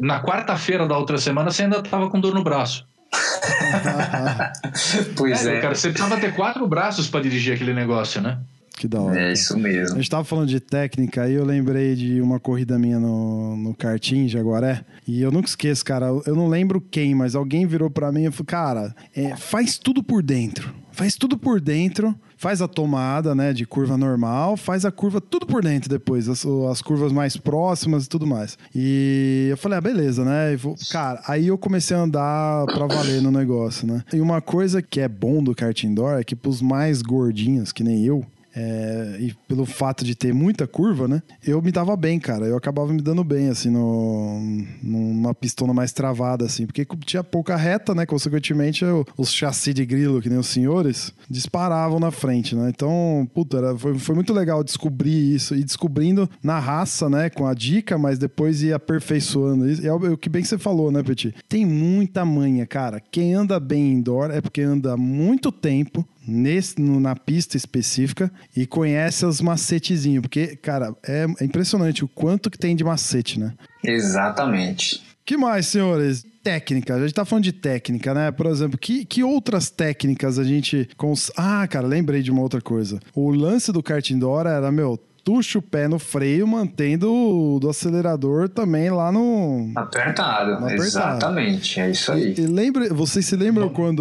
na quarta-feira da outra semana, você ainda tava com dor no braço. (laughs) Pois É, é. cara, você precisava ter quatro braços pra dirigir aquele negócio, né? Que da hora. É cara. isso A mesmo. gente tava falando de técnica aí, eu lembrei de uma corrida minha no, no karting, Jaguaré. E eu nunca esqueço, cara. Eu não lembro quem, mas alguém virou pra mim e falou: Cara, é, faz tudo por dentro. Faz tudo por dentro. Faz a tomada, né, de curva normal, faz a curva tudo por dentro depois, as, as curvas mais próximas e tudo mais. E eu falei, ah, beleza, né? E vou- cara, aí eu comecei a andar pra valer no negócio, né? E uma coisa que é bom do kart indoor é que pros mais gordinhos, que nem eu, é, e pelo fato de ter muita curva, né? Eu me dava bem, cara. Eu acabava me dando bem, assim, no, numa pistona mais travada, assim. Porque tinha pouca reta, né? Consequentemente, eu- os chassi de grilo, que nem os senhores, disparavam na frente, né? Então, puta, era, foi, foi muito legal descobrir isso. E descobrindo na raça, né? Com a dica, mas depois ir aperfeiçoando. E é o, é o que bem que você falou, né, Petit? Tem muita manha, cara. Quem anda bem indoor é porque anda muito tempo nesse, no- na pista específica e conhece os macetezinhos. Porque, cara, é, é impressionante o quanto que tem de macete, né? Exatamente. que mais, senhores? Técnica, a gente tá falando de técnica, né? Por exemplo, que, que outras técnicas a gente. Cons... Ah, cara, lembrei de uma outra coisa. O lance do kart indoor era, meu, tuxa o pé no freio, mantendo o do acelerador também lá no. Apertado. Apertado. Exatamente. É isso aí. E, e lembra, vocês se lembram quando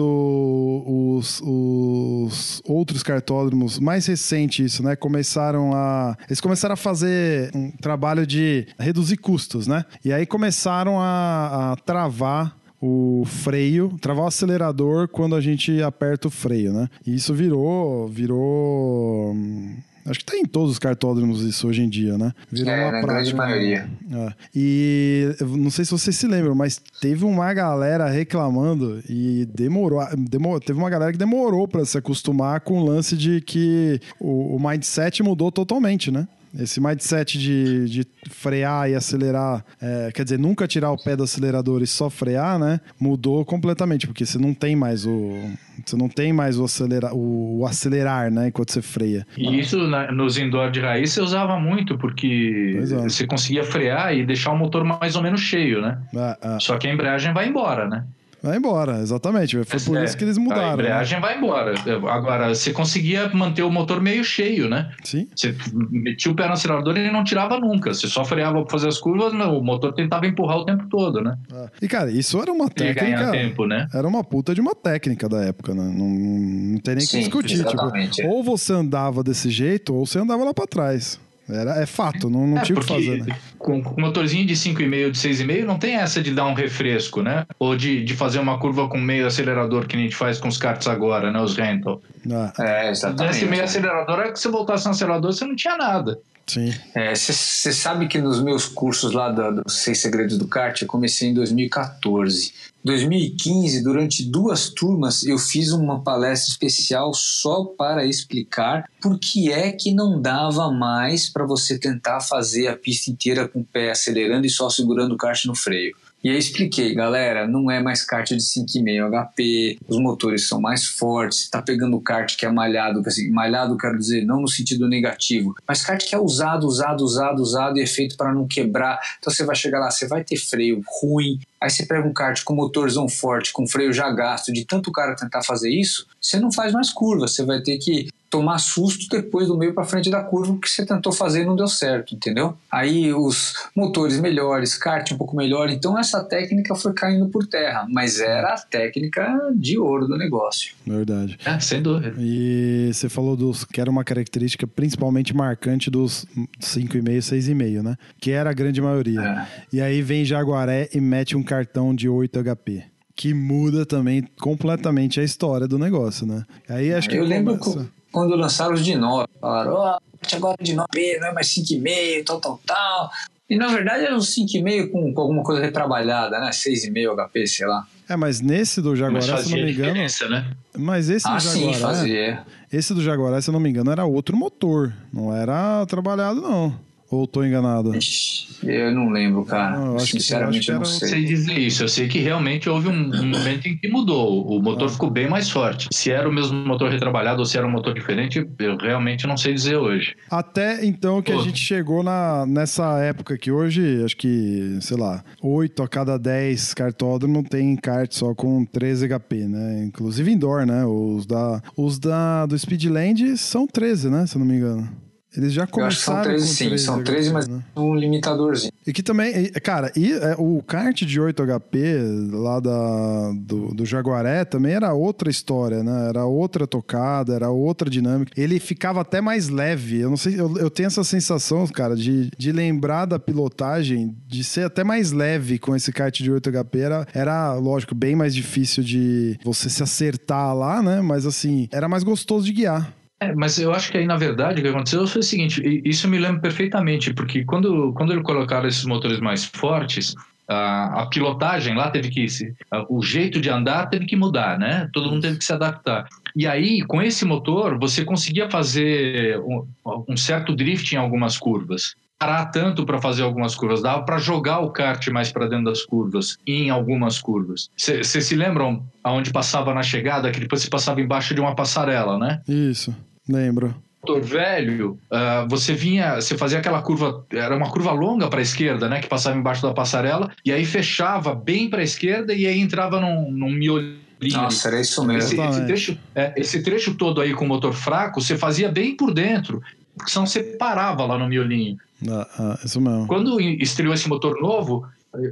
os, os outros cartódromos, mais recente isso, né? Começaram a. Eles começaram a fazer um trabalho de reduzir custos, né? E aí começaram a, a travar o freio, travar o acelerador quando a gente aperta o freio, né? E isso virou, virou Acho que tá em todos os cartódromos isso hoje em dia, né? Virou é, uma na grande né? maioria. É. E não sei se vocês se lembram, mas teve uma galera reclamando e demorou, demorou teve uma galera que demorou para se acostumar com o lance de que o, o mindset mudou totalmente, né? Esse mindset de, de frear e acelerar, é, quer dizer, nunca tirar o pé do acelerador e só frear, né? Mudou completamente, porque você não tem mais o. Você não tem mais o, acelera, o, o acelerar, né? Enquanto você freia. E isso na, nos indoor de raiz você usava muito, porque é. você conseguia frear e deixar o motor mais ou menos cheio, né? É, é. Só que a embreagem vai embora, né? Vai embora, exatamente. Foi por é, isso que eles mudaram. A embreagem né? vai embora. Agora, você conseguia manter o motor meio cheio, né? Sim. Você metia o pé no acelerador e ele não tirava nunca. Você só freava para fazer as curvas, o motor tentava empurrar o tempo todo, né? É. E, cara, isso era uma técnica. tempo, né? Era uma puta de uma técnica da época, né? Não, não tem nem o que discutir. Tipo, ou você andava desse jeito, ou você andava lá para trás. Era, é fato, não, não é, tinha o que fazer, né? Com, com motorzinho de 5,5, de 6,5, não tem essa de dar um refresco, né? Ou de, de fazer uma curva com meio acelerador que a gente faz com os karts agora, né? Os rental. Ah. É, exatamente. Esse meio acelerador é que se voltasse no acelerador, você não tinha nada. Sim. Você é, sabe que nos meus cursos lá dos do Seis Segredos do Kart, eu comecei em 2014. 2015, durante duas turmas, eu fiz uma palestra especial só para explicar por que é que não dava mais para você tentar fazer a pista inteira com o pé acelerando e só segurando o kart no freio. E aí expliquei, galera, não é mais kart de 5,5 HP, os motores são mais fortes, tá pegando kart que é malhado, assim, malhado quero dizer, não no sentido negativo, mas kart que é usado, usado, usado, usado e é feito para não quebrar. Então você vai chegar lá, você vai ter freio ruim, Aí você pega um kart com motorzão forte, com freio já gasto, de tanto cara tentar fazer isso, você não faz mais curva. Você vai ter que tomar susto depois do meio para frente da curva que você tentou fazer e não deu certo, entendeu? Aí os motores melhores, kart um pouco melhor, então essa técnica foi caindo por terra, mas era a técnica de ouro do negócio. Verdade. É, sem dúvida. E você falou dos que era uma característica principalmente marcante dos 5,5, 6,5, né? Que era a grande maioria. É. E aí vem Jaguaré e mete um cartão de 8 HP que muda também completamente a história do negócio, né? Aí acho que eu lembro começa quando lançaram os de 9. Falaram, ó, oh, agora de 9, não é mais 5,5, tal, tal, tal. E na verdade era um 5,5 com, com alguma coisa retrabalhada, né? 6,5 HP, sei lá. É, mas nesse do Jaguaré, se não me engano. Né? Mas esse ah, do Jaguaré. Sim, fazia. Esse do Jaguaré, se eu não me engano, era outro motor. Não era trabalhado, não. Ou tô enganado? Eu não lembro, cara. Não, eu Sinceramente, que, eu, eu não sei. sei dizer isso. Eu sei que realmente houve um, um momento em que mudou. O motor ah. ficou bem mais forte. Se era o mesmo motor retrabalhado ou se era um motor diferente, eu realmente não sei dizer hoje. Até então que Pô. a gente chegou na, nessa época que hoje, acho que, sei lá, 8 a cada 10 cartódromo tem kart só com 13 HP, né? Inclusive indoor, né? Os da, os da do Speedland são 13, né? Se eu não me engano. Eles já começaram Eu acho que são 13, sim. São 13, mas né? um limitadorzinho. E que também, cara, e é, o kart de 8 HP lá da, do, do Jaguaré também era outra história, né? Era outra tocada, era outra dinâmica. Ele ficava até mais leve. Eu não sei, eu, eu tenho essa sensação, cara, de, de lembrar da pilotagem, de ser até mais leve com esse kart de 8 HP. Era, era, lógico, bem mais difícil de você se acertar lá, né? Mas assim, era mais gostoso de guiar. É, mas eu acho que aí, na verdade, o que aconteceu foi o seguinte: isso me lembro perfeitamente, porque quando, quando eles colocaram esses motores mais fortes, a, a pilotagem lá teve que. O jeito de andar teve que mudar, né? Todo mundo teve que se adaptar. E aí, com esse motor, você conseguia fazer um, um certo drift em algumas curvas parar tanto para fazer algumas curvas, dava para jogar o kart mais para dentro das curvas, em algumas curvas. Vocês se lembram aonde passava na chegada, que depois você passava embaixo de uma passarela, né? Isso. Lembro. Motor velho, uh, você vinha, você fazia aquela curva, era uma curva longa para a esquerda, né, que passava embaixo da passarela, e aí fechava bem para a esquerda e aí entrava num, num miolinho. Nossa, era isso mesmo. Esse, esse, trecho, é, esse trecho todo aí com motor fraco, você fazia bem por dentro, senão você parava lá no miolinho. Ah, ah, isso mesmo. Quando estreou esse motor novo,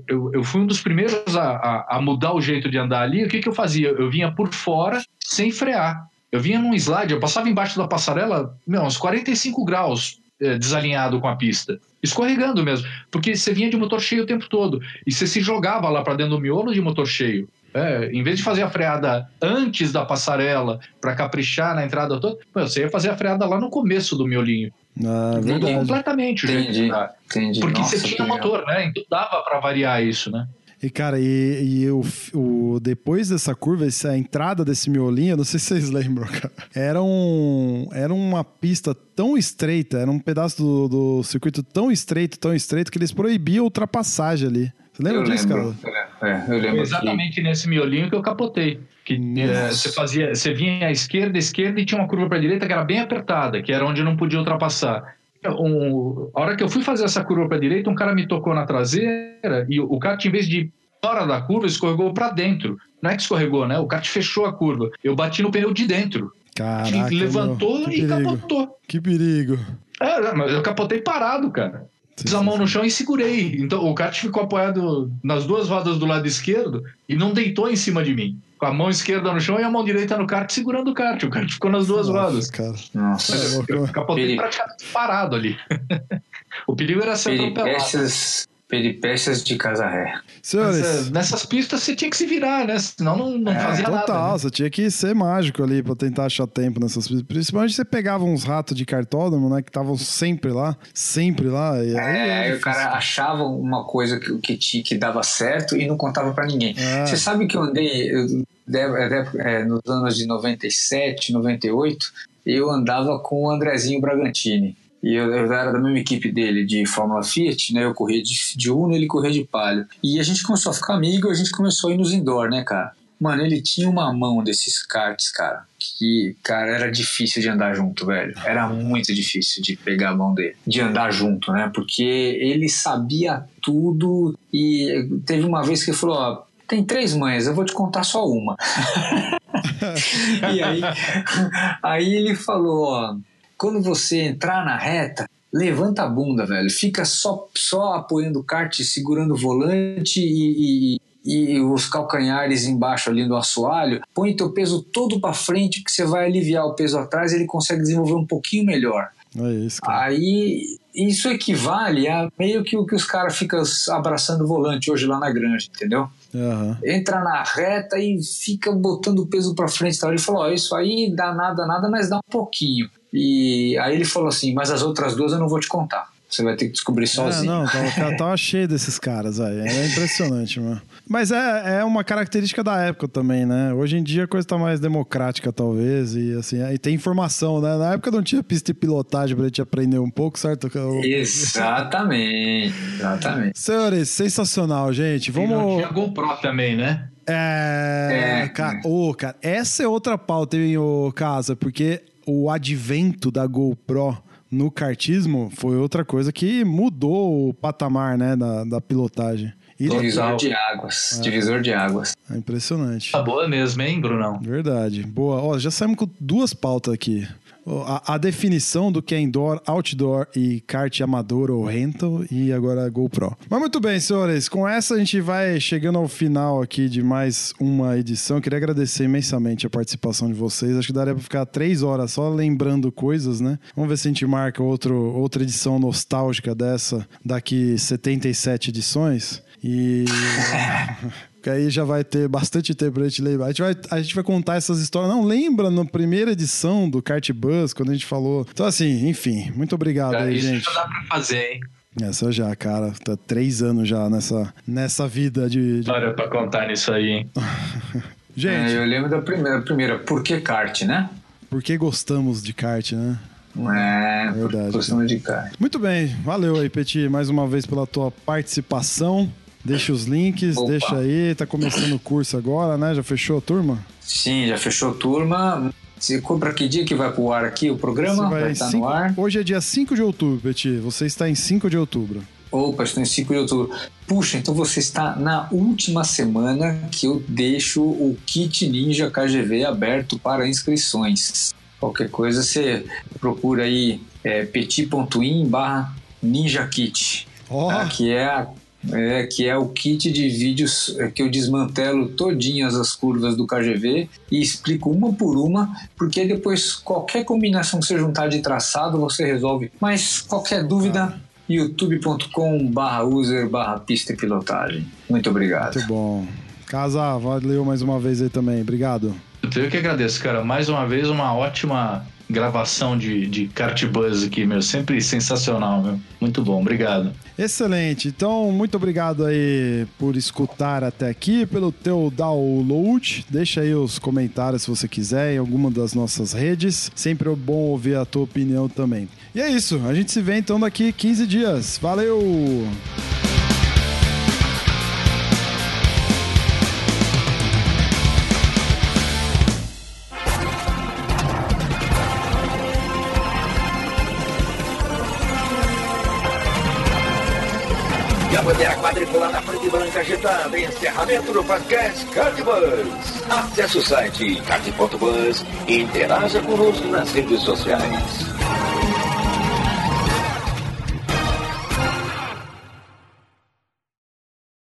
eu, eu fui um dos primeiros a, a, a, mudar o jeito de andar ali. O que, que eu fazia? Eu vinha por fora sem frear. Eu vinha num slide, eu passava embaixo da passarela, meu, uns 45 graus é, desalinhado com a pista. escorregando mesmo, porque você vinha de motor cheio o tempo todo e você se jogava lá para dentro do miolo de motor cheio. É, em vez de fazer a freada antes da passarela para caprichar na entrada toda, você ia fazer a freada lá no começo do miolinho. Ah, Mudou completamente o jeito de Entendi, andar. entendi. Porque Nossa, você que tinha legal. motor, né? Então dava para variar isso, né? E, cara, e, e o, o- depois dessa curva, essa entrada desse miolinho, eu não sei se vocês lembram, cara. Era, um, era uma pista tão estreita, era um pedaço do, do circuito tão estreito, tão estreito, que eles proibiam ultrapassagem ali. Você lembra Eu disso, lembro, cara? é, eu Foi lembro que- exatamente nesse miolinho que eu capotei. Que Nossa. eh, você fazia, você vinha à esquerda, à esquerda e tinha uma curva para direita que era bem apertada, que era onde não podia ultrapassar. Um, a hora que eu fui fazer essa curva para direita, um cara me tocou na traseira e o, kart, em vez de ir fora da curva, escorregou para dentro. Não é que escorregou, né? O kart fechou a curva. Eu bati no pneu de dentro. Caraca, que levantou meu, que e perigo. capotou. Que perigo. É, mas eu capotei parado, cara. Pus a mão no chão e segurei. Então o kart ficou apoiado nas duas rodas do lado esquerdo e não deitou em cima de mim. Com a mão esquerda no chão e a mão direita no kart segurando o kart. O kart ficou nas duas Nossa, rodas. cara. Nossa, É. Eu capotei praticamente parado ali. (laughs) o perigo era ser atropelado. peripécias, peripécias de casa ré. Senhores, Nessa- nessas pistas você tinha que se virar, né? Senão não, não fazia total, nada. né? você tinha que ser mágico ali pra tentar achar tempo nessas pistas. Principalmente você pegava uns ratos de cartódromo, né, que estavam sempre lá, sempre lá. E aí É, aí o difícil. cara achava uma coisa que, que, que dava certo e não contava pra ninguém. É. Você sabe que eu andei eu, deve- é, nos anos de 97, 98, eu andava com o Andrezinho Bragantini. E eu, eu era da mesma equipe dele de Fórmula Fiat, né? Eu corria de, de Uno, ele corria de Palio. E a gente começou a ficar amigo, a gente começou a ir nos indoor, né, cara? Mano, ele tinha uma mão desses karts, cara, que, cara, era difícil de andar junto, velho. Era muito difícil de pegar a mão dele, de andar junto, né? Porque ele sabia tudo e teve uma vez que ele falou, ó, tem três mães, eu vou te contar só uma. (laughs) e aí, (laughs) aí ele falou, ó, quando você entrar na reta, levanta a bunda, velho. Fica só, só apoiando o kart, segurando o volante e, e, e os calcanhares embaixo ali no assoalho. Põe teu peso todo para frente, que você vai aliviar o peso atrás, ele consegue desenvolver um pouquinho melhor. É isso, cara. Aí isso equivale a meio que o que os caras ficam abraçando o volante hoje lá na granja, entendeu? Aham. entra na reta e fica botando o peso pra frente. e tal. Ele falou: Ó, isso aí dá nada, nada, mas dá um pouquinho. E aí ele falou assim: Mas as outras duas eu não vou te contar. Você vai ter que descobrir É, sozinho. não, tava, cara, tava cheio desses caras aí. É impressionante, mano. Mas é, é uma característica da época também, né? Hoje em dia a coisa tá mais democrática, talvez, e assim, aí tem informação, né? Na época não tinha pista de pilotagem pra gente aprender um pouco, certo? Eu- Exatamente, exatamente. Senhores, sensacional, gente. E não Vamos. tinha GoPro também, né? É. É. Cara, ô, cara, essa é outra pauta, hein, ô Casa, porque o advento da GoPro no kartismo foi outra coisa que mudou o patamar, né, da, da pilotagem. E Divisor de águas. Divisor de águas. é impressionante. Tá boa mesmo, hein, Brunão? Verdade. Boa. Ó, já saímos com duas pautas aqui. A, a definição do que é indoor, outdoor e kart amador ou rental e agora GoPro. Mas muito bem, senhores. Com essa a gente vai chegando ao final aqui de mais uma edição. Queria agradecer imensamente a participação de vocês. Acho que daria pra ficar três horas só lembrando coisas, né? Vamos ver se a gente marca outro, outra edição nostálgica dessa daqui 77 edições. E. (laughs) Que aí já vai ter bastante tempo pra gente lembrar. A gente, vai, a gente vai contar essas histórias. Não, lembra na primeira edição do Kart Bus, quando a gente falou. Então, assim, enfim, muito obrigado aí, Isso gente. já dá pra fazer, hein? Essa já, cara. Tá três anos já nessa, nessa vida de. de- História pra contar nisso aí, hein? (laughs) É, Gente, eu lembro da primeira, primeira, por que kart, né? por que gostamos de kart, né? É, Verdade, por cima de kart. Muito bem, valeu aí, Peti, mais uma vez pela tua participação. Deixa os links, Opa. deixa aí. Tá começando o curso agora, né? Já fechou a turma? Sim, já fechou turma. Você compra que dia que vai pro ar aqui o programa? Vai, vai estar cinco- no ar. Hoje é dia 5 de outubro, Peti. Você está em 5 de outubro. Opa, estou em 5 de outubro. Puxa, então você está na última semana que eu deixo o kit Ninja KGV aberto para inscrições. Qualquer coisa você procura aí é, petit.in barra ninja kit. Ó, tá? que é, a- é, que é o kit de vídeos é, que eu desmantelo todinhas as curvas do KGV e explico uma por uma, porque depois qualquer combinação que você juntar de traçado você resolve. Mas qualquer dúvida, youtube.com barra user barra pista e pilotagem. Muito obrigado. Muito bom. Casa, valeu mais uma vez aí também. Obrigado. Eu que agradeço, cara. Mais uma vez, uma ótima gravação de, de Kart Buzz aqui, meu. Sempre sensacional, meu. Muito bom, obrigado. Excelente. Então, muito obrigado aí por escutar até aqui, pelo teu download. Deixa aí os comentários se você quiser em alguma das nossas redes. Sempre é bom ouvir a tua opinião também. E é isso. A gente se vê então daqui 15 dias. Valeu! E branca agitada. Encerramento do podcast Cardbus. Acesse o site card.bus e interaja conosco nas redes sociais.